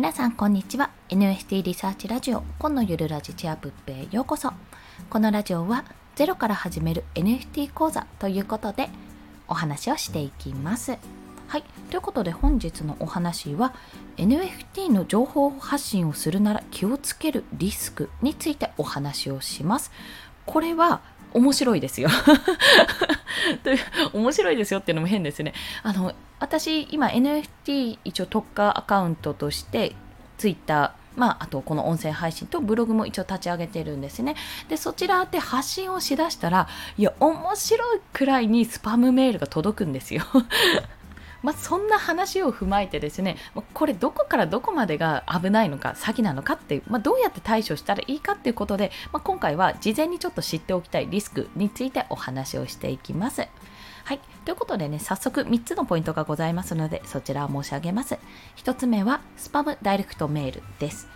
皆さんこんにちは。NFT リサーチラジオ今のゆるラジチアプッペへようこそ。このラジオはゼロから始める NFT 講座ということでお話をしていきます。はい。ということで本日のお話は NFT の情報発信をするなら気をつけるリスクについてお話をします。これは面白いですよ。面白いですよっていうのも変ですね。あの私今 NFT 一応特化アカウントとして Twitter まあ、あとこの音声配信とブログも一応立ち上げてるんですね。で、そちらで発信をしだしたら、いや、面白いくらいにスパムメールが届くんですよ。まあ、そんな話を踏まえてですね、これどこからどこまでが危ないのか、詐欺なのかっていう、まあ、どうやって対処したらいいかっていうことで、まあ、今回は事前にちょっと知っておきたいリスクについてお話をしていきます。はい。ということでね、早速3つのポイントがございますので、そちらを申し上げます。1つ目は、スパムダイレクトメールです。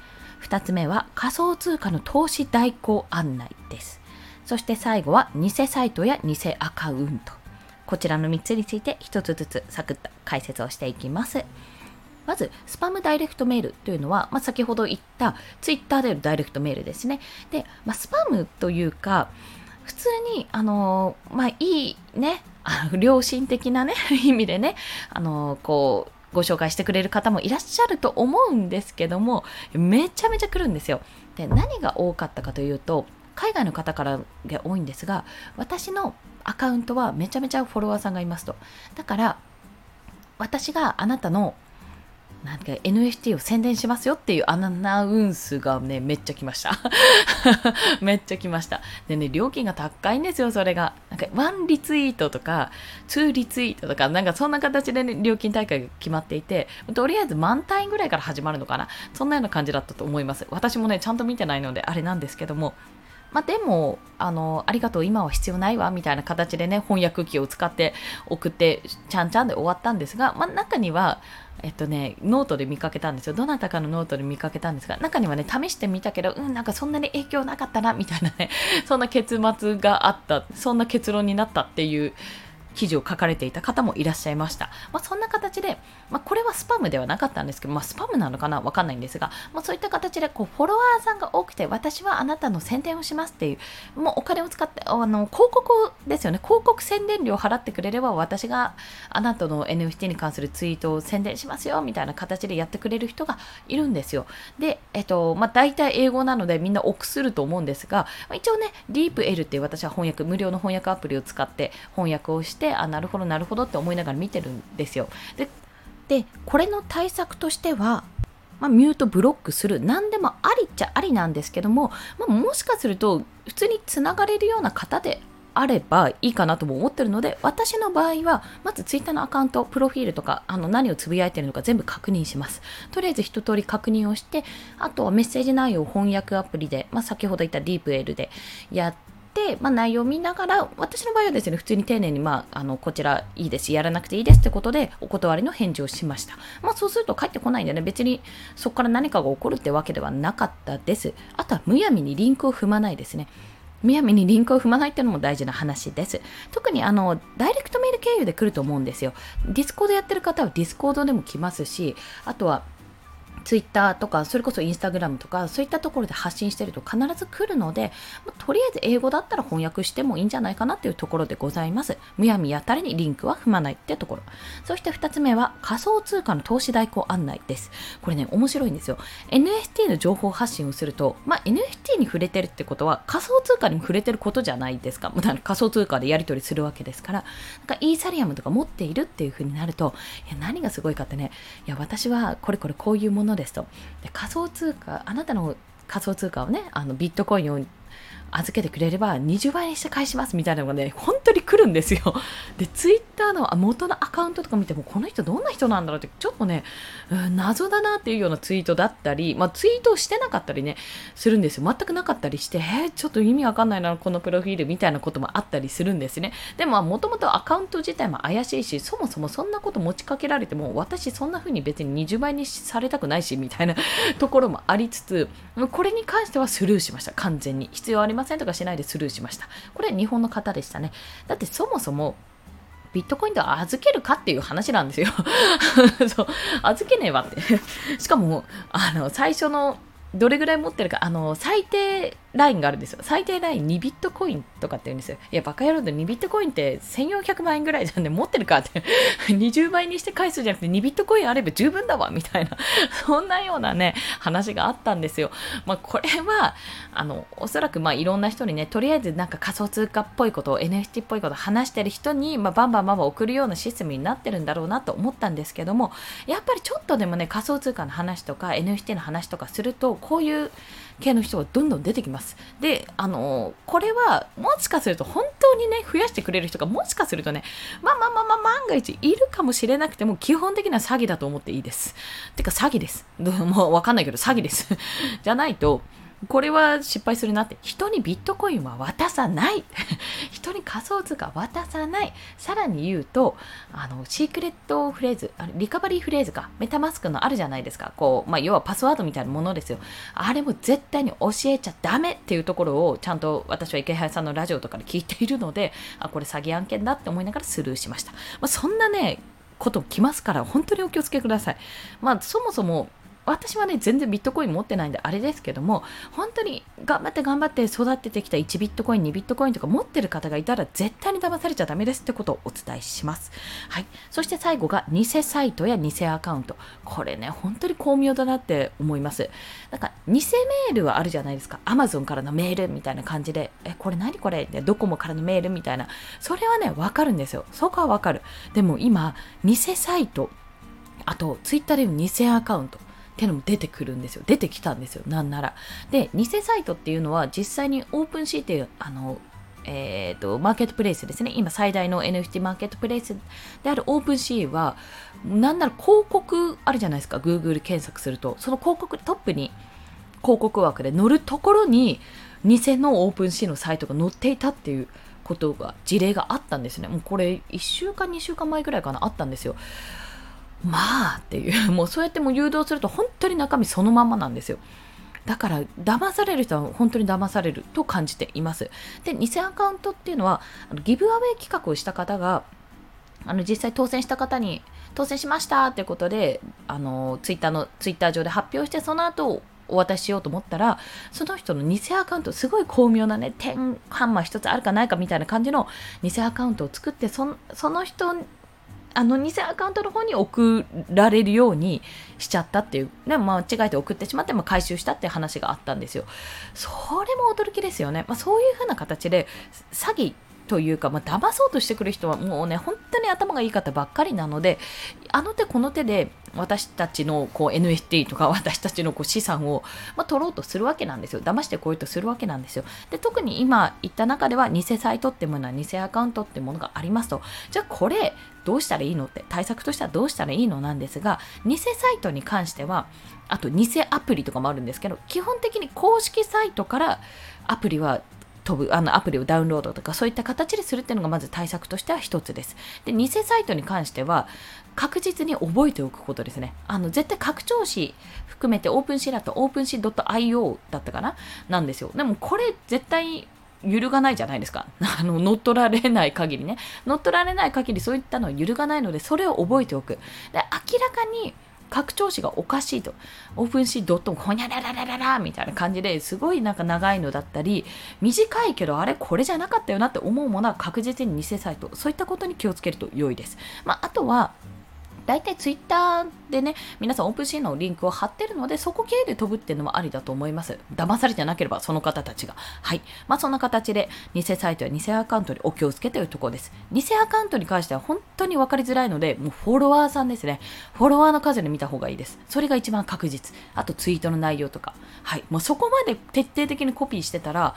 2つ目は、仮想通貨の投資代行案内です。そして最後は、偽サイトや偽アカウント。こちらの3つについて1つずつサクッと解説をしていきます。まず、スパムダイレクトメールというのは、まあ、先ほど言ったツイッターでのダイレクトメールですね。で、まあ、スパムというか、普通に、あのまあ、いいね、良心的なね、意味でね、あのこう、ご紹介してくれる方もいらっしゃると思うんですけども、めちゃめちゃ来るんですよ。で、何が多かったかというと、海外の方からが多いんですが、私のアカウントはめちゃめちゃフォロワーさんがいますと。だから、私があなたのなんか NFT を宣伝しますよっていうアナウンスがね、めっちゃ来ました。めっちゃ来ました。でね、料金が高いんですよ、それが。なんか、1リツイートとか、2リツイートとか、なんかそんな形でね、料金体系が決まっていて、とりあえず万単位ぐらいから始まるのかな。そんなような感じだったと思います。私もね、ちゃんと見てないので、あれなんですけども、まあ、でもあの、ありがとう、今は必要ないわ、みたいな形でね、翻訳機を使って送って、ちゃんちゃんで終わったんですが、まあ、中には、えっとね、ノートで見かけたんですよ。どなたかのノートで見かけたんですが、中にはね、試してみたけど、うん、なんかそんなに影響なかったな、みたいなね、そんな結末があった、そんな結論になったっていう記事を書かれていた方もいらっしゃいました。まあ、そんな形で、まあ、これはスパムではなかったんですけど、まあ、スパムなのかな？わかんないんですが、ま、そういった形でこうフォロワーさんが多くて、私はあなたの宣伝をしますっていう、もうお金を使って、あの広告ですよね、広告宣伝料を払ってくれれば、私があなたの NFT に関するツイートを宣伝しますよみたいな形でやってくれる人がいるんですよ。で、えっと、まあ、大体英語なのでみんな臆すると思うんですが、一応ね、DeepL っていう私は翻訳、無料の翻訳アプリを使って翻訳をして、あ、なるほど、なるほどって思いながら見てるんですよ。で、でこれの対策としては、まあ、ミュートブロックする何でもありっちゃありなんですけども、まあ、もしかすると普通につながれるような方であればいいかなとも思ってるので私の場合はまず Twitter のアカウントプロフィールとかあの何をつぶやいてるのか全部確認しますとりあえず一通り確認をしてあとはメッセージ内容を翻訳アプリで、まあ、先ほど言った DeepL でやっ、まあ、内容を見ながら、私の場合はですね、普通に丁寧に、まあ、あの、こちらいいです、やらなくていいですってことで、お断りの返事をしました。まあ、そうすると帰ってこないんでね、別にそこから何かが起こるってわけではなかったです。あとは、むやみにリンクを踏まないですね。むやみにリンクを踏まないっていうのも大事な話です。特にあの、ダイレクトメール経由で来ると思うんですよ。ディスコードやってる方はディスコードでも来ますし、あとは、ツイッターとか、それこそインスタグラムとか、そういったところで発信してると必ず来るので、まあ、とりあえず英語だったら翻訳してもいいんじゃないかなっていうところでございます。むやみやたらにリンクは踏まないってところ。そして2つ目は仮想通貨の投資代行案内です。これね、面白いんですよ。NFT の情報発信をすると、まあ、NFT に触れてるってことは仮想通貨にも触れてることじゃないですか。仮想通貨でやり取りするわけですから、なんかイーサリアムとか持っているっていう風になると、いや何がすごいかってね、いや私はこれこれこういうものですと。で仮想通貨、あなたの仮想通貨をね、あのビットコインを預けてくれれば20倍にして返しますみたいなのがね、本当に来るんですよ。で、ツイッターの元のアカウントとか見ても、この人どんな人なんだろうって、ちょっとね、うん、謎だなっていうようなツイートだったり、まあ、ツイートしてなかったりね、するんですよ。全くなかったりして、えー、ちょっと意味わかんないな、このプロフィールみたいなこともあったりするんですね。でも、もともとアカウント自体も怪しいし、そもそもそんなこと持ちかけられても、私そんな風に別に20倍にされたくないし、みたいなところもありつつ、これに関してはスルーしました。完全に。必要ありませんとかしないでスルーしました。これ日本の方でしたね。だってそもそもビットコインと預けるかっていう話なんですよ そう預けねえわってしかもあの最初のどれぐらい持ってるか、あの、最低ラインがあるんですよ。最低ライン2ビットコインとかって言うんですよ。いや、バカ野郎で2ビットコインって1400万円ぐらいじゃんで、持ってるかって 20倍にして返すじゃなくて2ビットコインあれば十分だわ、みたいな、そんなようなね、話があったんですよ。まあ、これは、あの、おそらく、まあ、いろんな人にね、とりあえずなんか仮想通貨っぽいことを、NFT っぽいことを話してる人に、まあ、バンバンバンバン送るようなシステムになってるんだろうなと思ったんですけども、やっぱりちょっとでもね、仮想通貨の話とか NFT の話とかすると、こういう系の人がどんどん出てきます。で、あのこれはもしかすると本当にね、増やしてくれる人がもしかするとね、まあまあまあまあ万が一いるかもしれなくても基本的な詐欺だと思っていいです。てか詐欺です。もうわかんないけど詐欺です。じゃないと、これは失敗するなって。人にビットコインは渡さない。人に仮想通貨渡さない。さらに言うと、あの、シークレットフレーズ、あリカバリーフレーズか、メタマスクのあるじゃないですか。こう、まあ、要はパスワードみたいなものですよ。あれも絶対に教えちゃダメっていうところを、ちゃんと私は池原さんのラジオとかで聞いているので、あ、これ詐欺案件だって思いながらスルーしました。まあ、そんなね、こと来ますから、本当にお気をつけください。まあ、そもそも、私はね、全然ビットコイン持ってないんであれですけども、本当に頑張って頑張って育ててきた1ビットコイン、2ビットコインとか持ってる方がいたら絶対に騙されちゃダメですってことをお伝えします。はい。そして最後が偽サイトや偽アカウント。これね、本当に巧妙だなって思います。なんか、偽メールはあるじゃないですか。アマゾンからのメールみたいな感じで、え、これ何これ？ドコモからのメールみたいな。それはね、わかるんですよ。そこはわかる。でも今、偽サイト、あと、ツイッターでの偽アカウント。ってのも出てくるんですよ。出てきたんですよ。なんなら。で、偽サイトっていうのは実際にオープンシーっていう、あの、えっ、ー、と、マーケットプレイスですね。今最大の NFT マーケットプレイスである OpenSea は、なんなら広告あるじゃないですか。Google 検索すると。その広告トップに広告枠で載るところに、偽の OpenSea のサイトが載っていたっていうことが、事例があったんですね。もうこれ1週間、2週間前ぐらいかな、あったんですよ。まあっていう、もうそうやっても誘導すると本当に中身そのままなんですよ。だから騙される人は本当に騙されると感じています。で、偽アカウントっていうのは、あのギブアウェイ企画をした方が、あの実際当選した方に当選しましたってことで、あのツイッターのツイッター上で発表してその後お渡ししようと思ったら、その人の偽アカウント、すごい巧妙なね、点ハンマー一つあるかないかみたいな感じの偽アカウントを作って、その人あの偽アカウントの方に送られるようにしちゃったっていう、ね、間違えて送ってしまって、まあ、回収したっていう話があったんですよ。それも驚きですよね。まあ、そういうふうな形で詐欺というか、まあ、騙そうとしてくる人はもうね、本当に頭がいい方ばっかりなので、あの手この手で私たちのこう NFT とか私たちのこう資産を、まあ、取ろうとするわけなんですよ。騙してこようとするわけなんですよ。で、特に今言った中では偽サイトってものは偽アカウントってものがありますと、じゃあこれどうしたらいいのって対策としてはどうしたらいいのなんですが偽サイトに関してはあと偽アプリとかもあるんですけど基本的に公式サイトからアプリは飛ぶあのアプリをダウンロードとかそういった形でするっていうのがまず対策としては一つです。で偽サイトに関しては確実に覚えておくことですね。あの絶対拡張子含めてオープンシーだとオープンシー .io だったかな？なんですよ。でもこれ絶対揺るがないじゃないですか。あの、乗っ取られない限りね。乗っ取られない限りそういったのは揺るがないので、それを覚えておく。で、明らかに拡張子がおかしいと。オープンシードットほにゃらららららみたいな感じですごいなんか長いのだったり、短いけどあれこれじゃなかったよなって思うものは確実に偽サイト。そういったことに気をつけると良いです。まあ、あとは、大体ツイッターでね、皆さんオープンシーンのリンクを貼ってるので、そこ経由で飛ぶっていうのもありだと思います。騙されてなければ、その方たちが。はい。まあそんな形で、偽サイトや偽アカウントにお気をつけというところです。偽アカウントに関しては本当に分かりづらいので、もうフォロワーさんですね。フォロワーの数で見た方がいいです。それが一番確実。あとツイートの内容とか。はい。もうそこまで徹底的にコピーしてたら、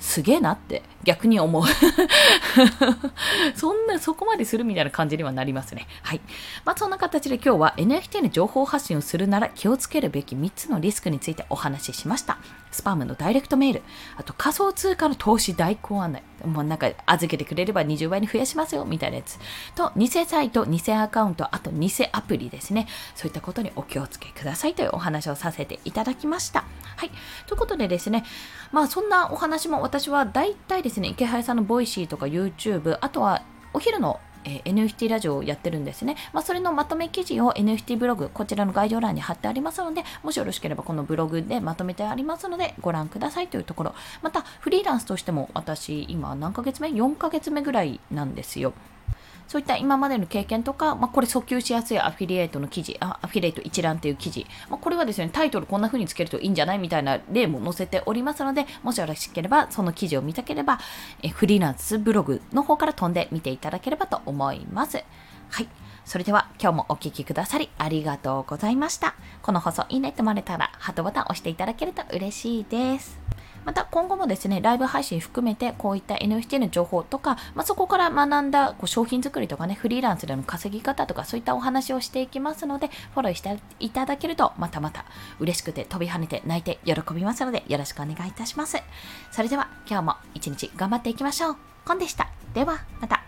すげえなって逆に思う そんな、そこまでするみたいな感じにはなりますね。はい。まあ、そんな形で今日は NFT の情報発信をするなら気をつけるべき3つのリスクについてお話ししました。スパムのダイレクトメール、あと仮想通貨の投資代行案内、もうなんか預けてくれれば20倍に増やしますよみたいなやつ。と、偽サイト、偽アカウント、あと偽アプリですね。そういったことにお気をつけくださいというお話をさせていただきました。はい。ということでですね、まあそんなお話も私は大体ですね、池原さんの Voicy とか YouTube、あとはお昼のえー、NFT ラジオをやってるんですね。まあ、それのまとめ記事を NFT ブログ、こちらの概要欄に貼ってありますので、もしよろしければこのブログでまとめてありますので、ご覧くださいというところ。また、フリーランスとしても私、今何ヶ月目 ?4 ヶ月目ぐらいなんですよ。そういった今までの経験とか、まあ、これ訴求しやすいアフィリエイトの記事、アフィリエイト一覧という記事、まあ、これはですね、タイトルこんな風につけるといいんじゃないみたいな例も載せておりますので、もしよろしければ、その記事を見たければ、えフリーランスブログの方から飛んで見ていただければと思います。はい。それでは今日もお聴きくださりありがとうございました。この放送いいねって思われたらハートボタン押していただけると嬉しいです。また今後もですね、ライブ配信含めてこういった NFT の情報とか、まあ、そこから学んだこう商品作りとかね、フリーランスでの稼ぎ方とかそういったお話をしていきますので、フォローしていただけるとまたまた嬉しくて飛び跳ねて泣いて喜びますのでよろしくお願いいたします。それでは今日も一日頑張っていきましょう。コンでした。ではまた。